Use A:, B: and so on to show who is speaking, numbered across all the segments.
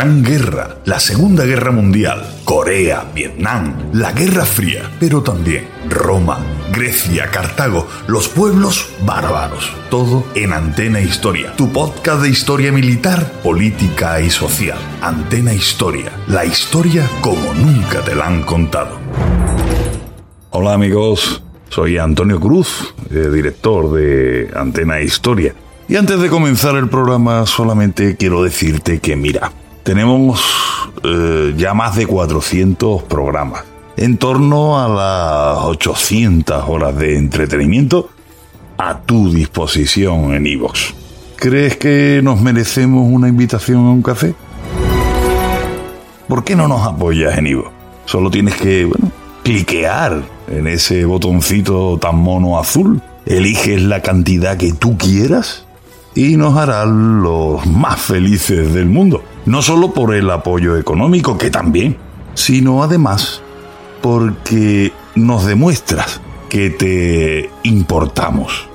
A: Gran Guerra, la Segunda Guerra Mundial, Corea, Vietnam, la Guerra Fría, pero también Roma, Grecia, Cartago, los pueblos bárbaros. Todo en Antena Historia, tu podcast de historia militar, política y social. Antena Historia, la historia como nunca te la han contado. Hola amigos, soy Antonio Cruz, eh, director de Antena Historia. Y antes de comenzar el programa solamente quiero decirte que mira, tenemos eh, ya más de 400 programas, en torno a las 800 horas de entretenimiento a tu disposición en iVoox. ¿Crees que nos merecemos una invitación a un café? ¿Por qué no nos apoyas en iVoox? Solo tienes que, bueno, cliquear en ese botoncito tan mono azul, eliges la cantidad que tú quieras y nos harán los más felices del mundo. No solo por el apoyo económico, que también, sino además porque nos demuestras que te importamos.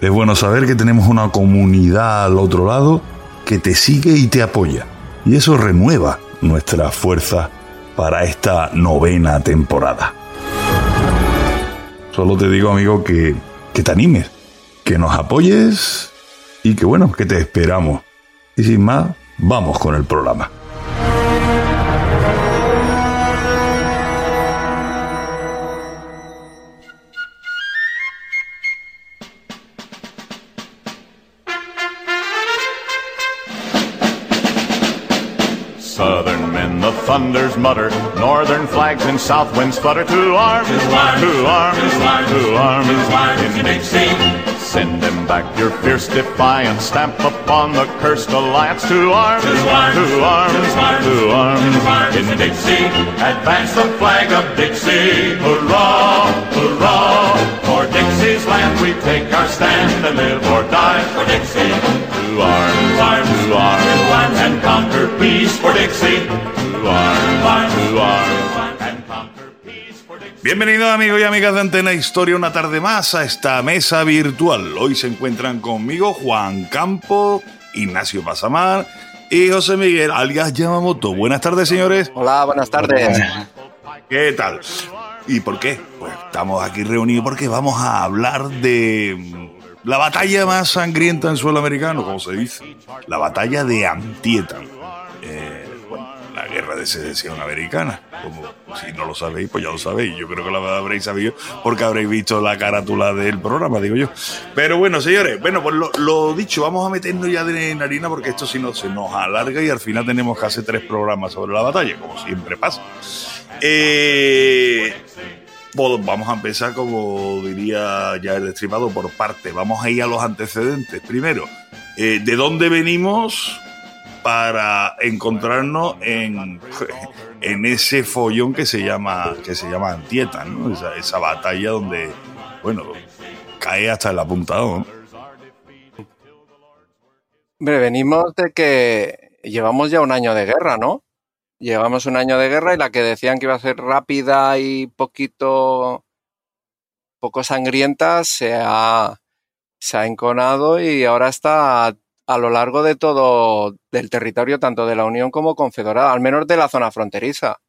A: Es bueno saber que tenemos una comunidad al otro lado que te sigue y te apoya. Y eso renueva nuestra fuerza para esta novena temporada. Solo te digo, amigo, que, que te animes, que nos apoyes y que bueno, que te esperamos. Y sin más, vamos con el programa.
B: Southern men, the thunders mutter. Northern flags and south winds flutter. To arms, to arms, to arms, to arms, in Dixie. Send them back your fierce defiance. Stamp upon the cursed alliance. To arms, to arms, to arms, to arms, in Dixie. Advance the flag of Dixie. Hurrah, hurrah. For Dixie's land we take our stand and live or die for Dixie. To arms, arms, to arms,
A: Bienvenidos amigos y amigas de Antena Historia una tarde más a esta mesa virtual. Hoy se encuentran conmigo Juan Campo, Ignacio Pasamar y José Miguel, alias Yamamoto. Buenas tardes, señores.
C: Hola, buenas tardes.
A: ¿Qué tal? ¿Y por qué? Pues estamos aquí reunidos porque vamos a hablar de la batalla más sangrienta en suelo americano, como se dice. La batalla de Antietam. Eh, bueno, la guerra de secesión americana. Como si no lo sabéis, pues ya lo sabéis. Yo creo que lo habréis sabido porque habréis visto la carátula del programa, digo yo. Pero bueno, señores, bueno, pues lo, lo dicho, vamos a meternos ya de harina porque esto si no se nos alarga y al final tenemos hacer tres programas sobre la batalla, como siempre pasa. Eh, vamos a empezar, como diría ya el destripado, por parte. Vamos a ir a los antecedentes. Primero, eh, ¿de dónde venimos para encontrarnos en, en ese follón que se llama, que se llama Antieta, ¿no? Esa, batalla donde, bueno, cae hasta el apuntado, ¿no?
C: Venimos de que llevamos ya un año de guerra, ¿no? Llevamos un año de guerra y la que decían que iba a ser rápida y poquito, poco sangrienta se ha, se ha enconado y ahora está a lo largo de todo del territorio, tanto de la Unión como Confederada, al menos de la zona fronteriza.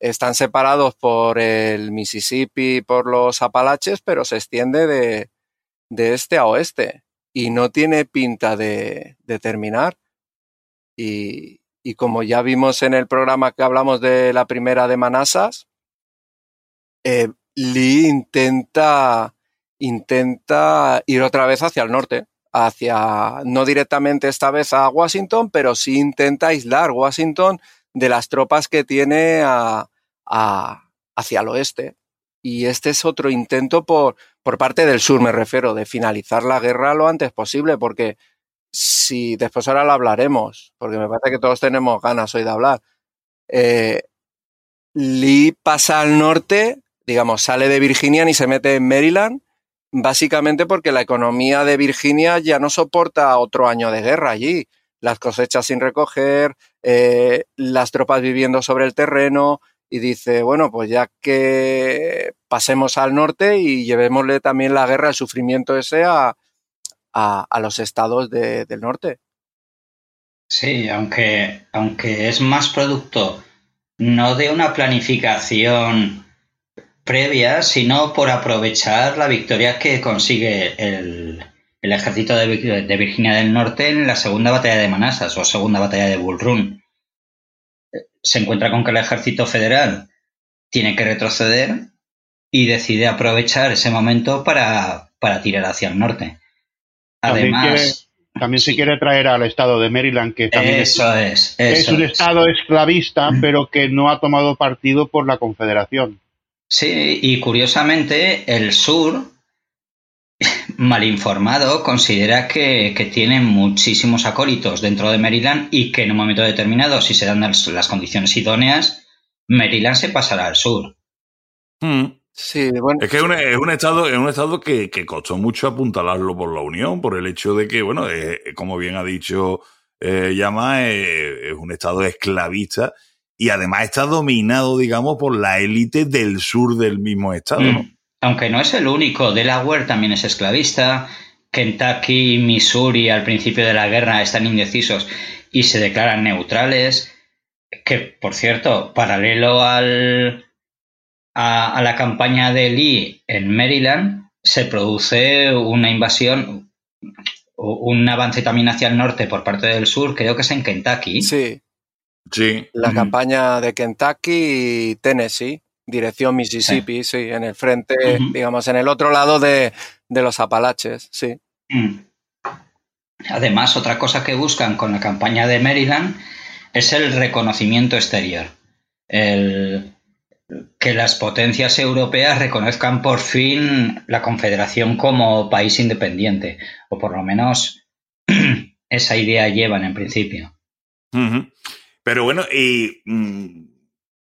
C: Están separados por el Mississippi, por los Apalaches, pero se extiende de, de este a oeste y no tiene pinta de, de terminar. Y, y, como ya vimos en el programa que hablamos de la primera de Manassas, eh, Lee intenta, intenta ir otra vez hacia el norte, hacia, no directamente esta vez a Washington, pero sí intenta aislar Washington de las tropas que tiene a, hacia el oeste. Y este es otro intento por, por parte del sur, me refiero, de finalizar la guerra lo antes posible, porque si después ahora lo hablaremos, porque me parece que todos tenemos ganas hoy de hablar. Eh, Lee pasa al norte, digamos, sale de Virginia y se mete en Maryland, básicamente porque la economía de Virginia ya no soporta otro año de guerra allí. Las cosechas sin recoger, eh, las tropas viviendo sobre el terreno, y dice, bueno, pues ya que pasemos al norte y llevémosle también la guerra, el sufrimiento ese a, a, los estados de, del norte.
D: Sí, aunque, aunque es más producto no de una planificación previa, sino por aprovechar la victoria que consigue el, el ejército de, de, Virginia del Norte en la segunda batalla de Manassas o segunda batalla de Bull Run. Se encuentra con que el ejército federal tiene que retroceder y decide aprovechar ese momento para, para tirar hacia el norte.
E: Además, también, quiere, también se quiere traer al estado de Maryland, que también
D: eso
E: es,
D: es,
E: eso
D: es
E: un estado esclavista, pero que no ha tomado partido por la Confederación.
D: Sí, y curiosamente el sur, mal informado, considera que, que tiene muchísimos acólitos dentro de Maryland y que en un momento determinado, si se dan las, las condiciones idóneas, Maryland se pasará al sur.
A: Mm.
C: Sí, bueno.
A: Es que es un, es un estado, es un estado que, que, costó mucho apuntalarlo por la Unión, por el hecho de que, bueno, es, como bien ha dicho eh, Yama, es, es un estado esclavista y además está dominado, digamos, por la élite del sur del mismo estado, ¿no?
D: Mm. Aunque no es el único, Delaware también es esclavista, Kentucky y Missouri al principio de la guerra están indecisos y se declaran neutrales, que por cierto, paralelo al, a, a, la campaña de Lee en Maryland, se produce una invasión, un avance también hacia el norte por parte del sur, creo que es en Kentucky.
C: Sí.
A: Sí.
C: La mm. campaña de Kentucky y Tennessee, dirección Mississippi, sí, sí en el frente, uh -huh. digamos, en el otro lado de, de los Apalaches, sí.
D: Mm. Además, otra cosa que buscan con la campaña de Maryland es el reconocimiento exterior. El, que las potencias europeas reconozcan por fin la Confederación como país independiente, o por lo menos esa idea llevan en principio.
A: Pero bueno, y mmm,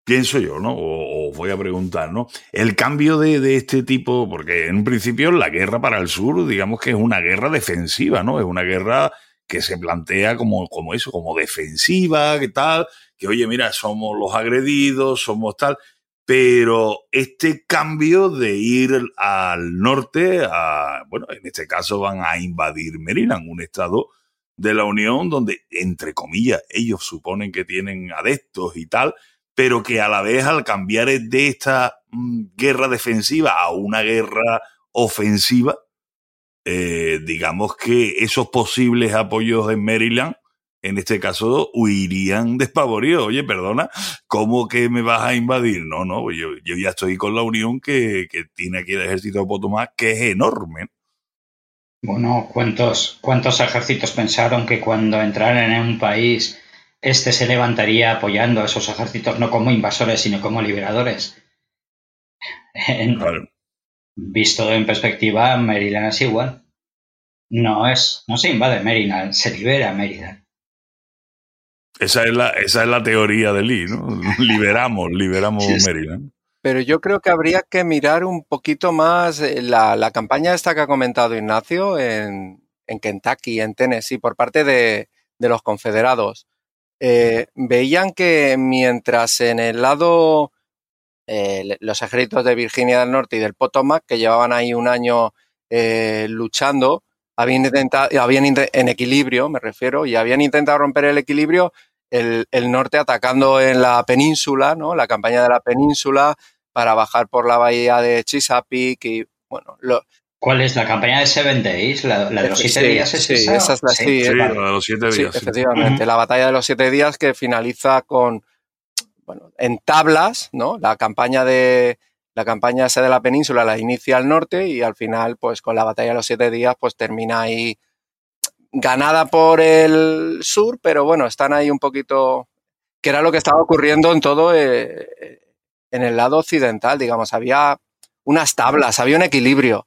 A: pienso yo, ¿no? O, voy a preguntar, ¿no? El cambio de, este tipo, porque en principio la guerra para el sur, digamos que es una guerra defensiva, ¿no? Es una guerra que se plantea como, como eso, como defensiva, que tal, que oye, mira, somos los agredidos, somos tal, pero este cambio de ir al norte, a, bueno, en este caso van a invadir Maryland, un estado de la Unión donde, entre comillas, ellos suponen que tienen adeptos y tal, pero que a la vez al cambiar de esta mm, guerra defensiva a una guerra ofensiva, eh, digamos que esos posibles apoyos en Maryland en este caso huirían despavoridos. Oye, perdona, ¿cómo que me vas a invadir? No, no, yo, yo ya estoy con la Unión que, que tiene aquí el ejército de Potomac, que es enorme.
D: Bueno, ¿cuántos, ¿cuántos ejércitos pensaron que cuando entraran en un país este se levantaría apoyando a esos ejércitos no como invasores, sino como liberadores? Claro. Visto en perspectiva, Maryland es igual. No es, no se invade Maryland, se libera Maryland.
A: Esa es la, esa es la teoría de Lee, ¿no? Liberamos, liberamos sí, Maryland.
C: Pero yo creo que habría que mirar un poquito más la, la campaña esta que ha comentado Ignacio en, en Kentucky, en Tennessee, por parte de, de los confederados. Eh, veían que mientras en el lado eh, los ejércitos de Virginia del Norte y del Potomac, que llevaban ahí un año eh, luchando, habían intentado, habían en equilibrio, me refiero, y habían intentado romper el equilibrio el, el, norte atacando en la península, ¿no? La campaña de la península para bajar por la bahía de Chesapeake y, bueno, lo,
D: ¿Cuál es la campaña de Seven Days? ¿La, de los siete días?
C: ¿es sí, esa? es la, sí,
F: sí, la de los siete días.
C: efectivamente, la batalla de los siete días que finaliza con, bueno, en tablas, ¿no? La campaña de, la campaña esa de la península la inicia al norte y al final, pues con la batalla de los siete días, pues termina ahí ganada por el sur, pero bueno, están ahí un poquito, que era lo que estaba ocurriendo en todo, eh, en el lado occidental, digamos, había unas tablas, había un equilibrio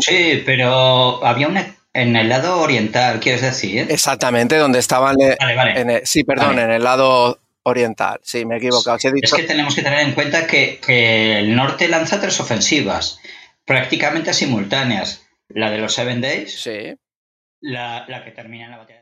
D: sí, pero había una en el lado oriental, quieres decir.
C: Exactamente, donde estaban. Vale, vale. sí, perdón, en el lado oriental. Sí, me he equivocado.
D: Es que tenemos que tener en cuenta que, que, el norte lanza tres ofensivas, prácticamente simultáneas. La de los Seven Days.
C: Sí.
D: La, la que termina en la batalla.